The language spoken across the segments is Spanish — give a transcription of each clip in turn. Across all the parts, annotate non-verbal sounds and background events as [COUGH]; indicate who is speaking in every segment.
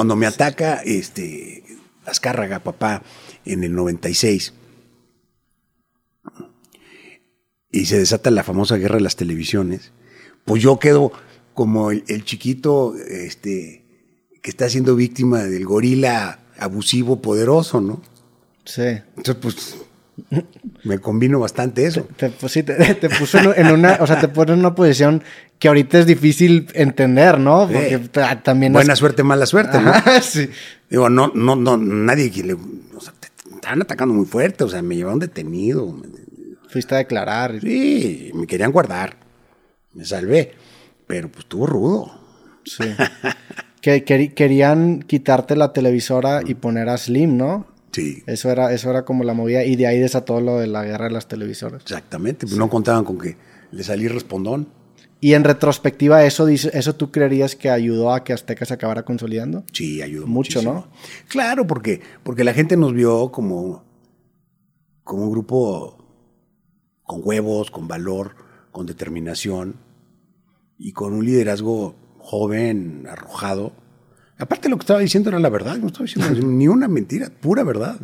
Speaker 1: cuando me ataca este Azcárraga, papá, en el 96, y se desata la famosa guerra de las televisiones, pues yo quedo como el, el chiquito este, que está siendo víctima del gorila abusivo poderoso, ¿no?
Speaker 2: Sí.
Speaker 1: Entonces, pues, me combino bastante eso.
Speaker 2: Te, pues sí, te, te puso en, una, o sea, te pone en una posición que ahorita es difícil entender, ¿no? Porque ta- también
Speaker 1: Buena
Speaker 2: es-
Speaker 1: suerte, mala suerte, ¿no?
Speaker 2: Ajá, [LAUGHS] sí.
Speaker 1: Digo, no, no, no, nadie que le. O sea, te, te estaban atacando muy fuerte, o sea, me llevaron detenido.
Speaker 2: Fuiste a declarar.
Speaker 1: Sí, me querían guardar. Me salvé. Pero pues estuvo rudo.
Speaker 2: Sí. que, querían quitarte la televisora y poner a Slim, ¿no?
Speaker 1: Sí,
Speaker 2: Eso era, eso era como la movida. Y de ahí desató lo de la guerra de las televisoras.
Speaker 1: exactamente. Pues no contaban con que le salí respondón.
Speaker 2: Y en retrospectiva, eso eso tú creerías que ayudó a que Azteca se acabara consolidando.
Speaker 1: Sí, ayudó
Speaker 2: Mucho,
Speaker 1: muchísimo. Claro, porque, porque la gente nos vio como, como un grupo con huevos, con valor, con determinación y con un liderazgo joven, arrojado. Aparte lo que estaba diciendo era la verdad, no estaba diciendo [LAUGHS] ni una mentira, pura verdad.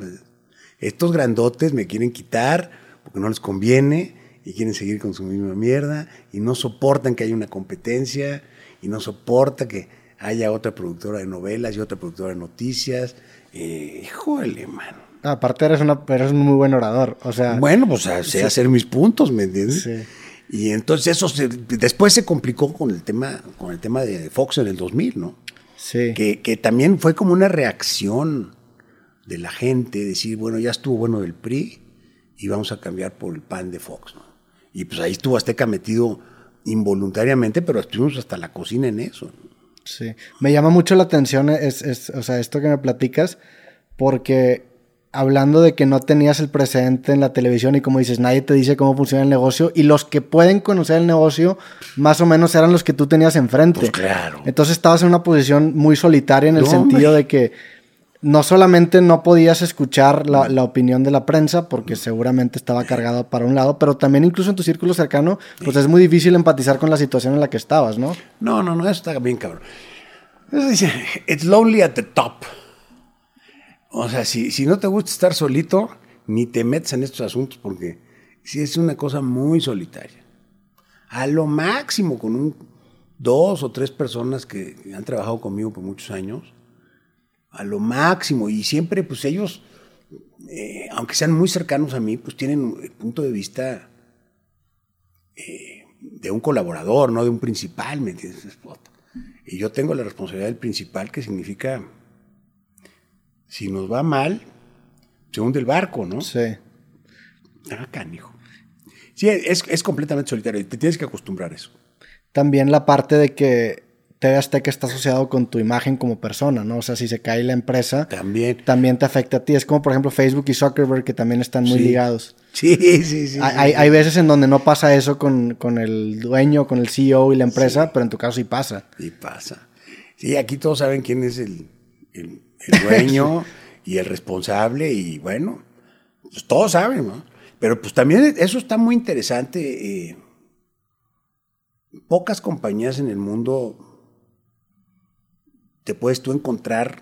Speaker 1: Estos grandotes me quieren quitar porque no les conviene y quieren seguir con su misma mierda y no soportan que haya una competencia y no soporta que haya otra productora de novelas y otra productora de noticias. Eh, híjole, mano.
Speaker 2: Aparte eres, una, eres un muy buen orador. O sea,
Speaker 1: Bueno, pues sé hacer mis puntos, ¿me entiendes?
Speaker 2: Sí.
Speaker 1: Y entonces eso se- después se complicó con el tema con el tema de Fox en el 2000, ¿no?
Speaker 2: Sí.
Speaker 1: Que, que también fue como una reacción de la gente, decir, bueno, ya estuvo bueno del PRI y vamos a cambiar por el PAN de Fox, ¿no? Y pues ahí estuvo Azteca metido involuntariamente, pero estuvimos hasta la cocina en eso. ¿no?
Speaker 2: Sí, me llama mucho la atención es, es- o sea, esto que me platicas, porque hablando de que no tenías el precedente en la televisión y como dices, nadie te dice cómo funciona el negocio y los que pueden conocer el negocio más o menos eran los que tú tenías enfrente.
Speaker 1: Pues claro.
Speaker 2: Entonces estabas en una posición muy solitaria en el
Speaker 1: No,
Speaker 2: sentido
Speaker 1: hombre.
Speaker 2: de que no solamente no podías escuchar la, la opinión de la prensa, porque seguramente estaba cargado para un lado, pero también incluso en tu círculo cercano, pues es muy difícil empatizar con la situación en la que estabas, ¿no?
Speaker 1: No, no, no, eso está bien cabrón. Eso dice, it's lonely at the top. O sea, si, si no te gusta estar solito, ni te metes en estos asuntos porque sí es una cosa muy solitaria. A lo máximo con un, dos o tres personas que han trabajado conmigo por muchos años, a lo máximo. Y siempre, pues ellos, eh, aunque sean muy cercanos a mí, pues tienen el punto de vista eh, de un colaborador, no de un principal, ¿me entiendes? Y yo tengo la responsabilidad del principal, que significa, si nos va mal, se hunde el barco, ¿no?
Speaker 2: Sí.
Speaker 1: Ah, canijo. Sí, es, es completamente solitario y te tienes que acostumbrar a eso.
Speaker 2: También la parte de que TV Azteca está asociado con tu imagen como persona, ¿no? O sea, si se cae la empresa,
Speaker 1: También.
Speaker 2: también te afecta a ti. Es como, por ejemplo, Facebook y Zuckerberg, que también están muy
Speaker 1: Sí.
Speaker 2: ligados.
Speaker 1: Sí, sí, sí.
Speaker 2: hay,
Speaker 1: sí,
Speaker 2: hay-
Speaker 1: sí.
Speaker 2: veces en donde no pasa eso con, con el dueño, con el CEO y la empresa, pero en tu caso sí pasa.
Speaker 1: Y pasa. Sí, aquí todos saben quién es el, el- el dueño [LAUGHS] y el responsable y bueno, pues todos saben, ¿no? Pero pues también eso está muy interesante. eh, pocas compañías en el mundo te puedes tú encontrar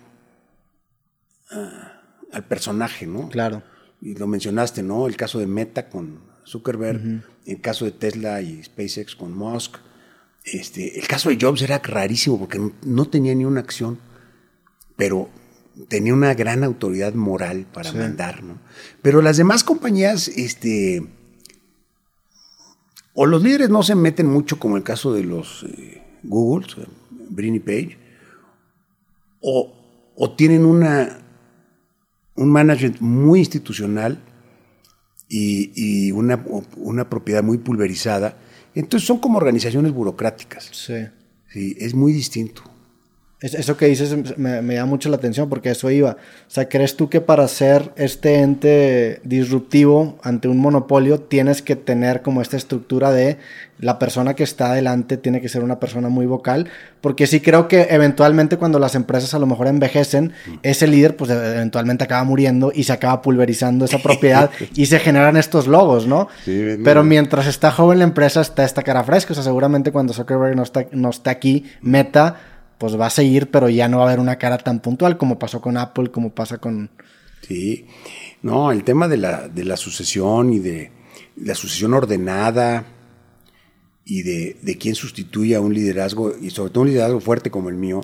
Speaker 1: ah, al personaje, ¿no?
Speaker 2: Claro.
Speaker 1: Y lo mencionaste, ¿no? El caso de Meta con Zuckerberg, el caso de Tesla y SpaceX con Musk. Este, el caso de Jobs era rarísimo porque no, no tenía ni una acción, pero tenía una gran autoridad moral para
Speaker 2: Sí.
Speaker 1: mandar, ¿no? Pero las demás compañías, este, o los líderes no se meten mucho, como el caso de los eh, Google, Brini Page, o, o tienen una, un management muy institucional y, y una, una propiedad muy pulverizada. Entonces son como organizaciones burocráticas.
Speaker 2: Sí.
Speaker 1: Sí, es muy distinto.
Speaker 2: Es- Eso que dices me, me llama mucho la atención porque eso iba. O sea, ¿crees tú que para ser este ente disruptivo ante un monopolio tienes que tener como esta estructura de la persona que está adelante tiene que ser una persona muy vocal? Porque sí creo que eventualmente cuando las empresas a lo mejor envejecen, ese líder pues eventualmente acaba muriendo y se acaba pulverizando esa propiedad [LAUGHS] y se generan estos logos, ¿no?
Speaker 1: Sí.
Speaker 2: Pero mientras está joven la empresa está esta cara fresca. O sea, seguramente cuando Zuckerberg no está, no está aquí, Meta pues va a seguir, pero ya no va a haber una cara tan puntual como pasó con Apple, como pasa con...
Speaker 1: Sí, no, el tema de la, de la sucesión y de la sucesión ordenada y de, de quién sustituye a un liderazgo, y sobre todo un liderazgo fuerte como el mío,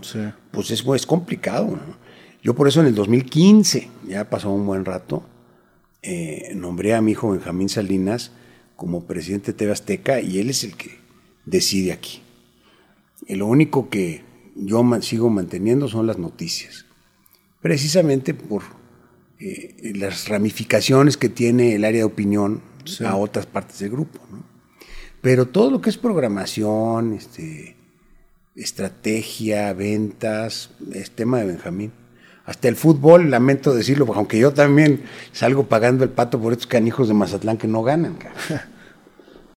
Speaker 1: pues es, es complicado. Yo por eso en el 2015, ya pasó un buen rato, eh, nombré a mi hijo Benjamín Salinas como presidente de TV Azteca y él es el que decide aquí. Y lo único que yo sigo manteniendo son las noticias, precisamente por eh, las ramificaciones que tiene el área de opinión a otras partes del grupo. Pero todo lo que es programación, este, estrategia, ventas, es tema de Benjamín. Hasta el fútbol, lamento decirlo, aunque yo también salgo pagando el pato por estos canijos de Mazatlán que no ganan. [LAUGHS]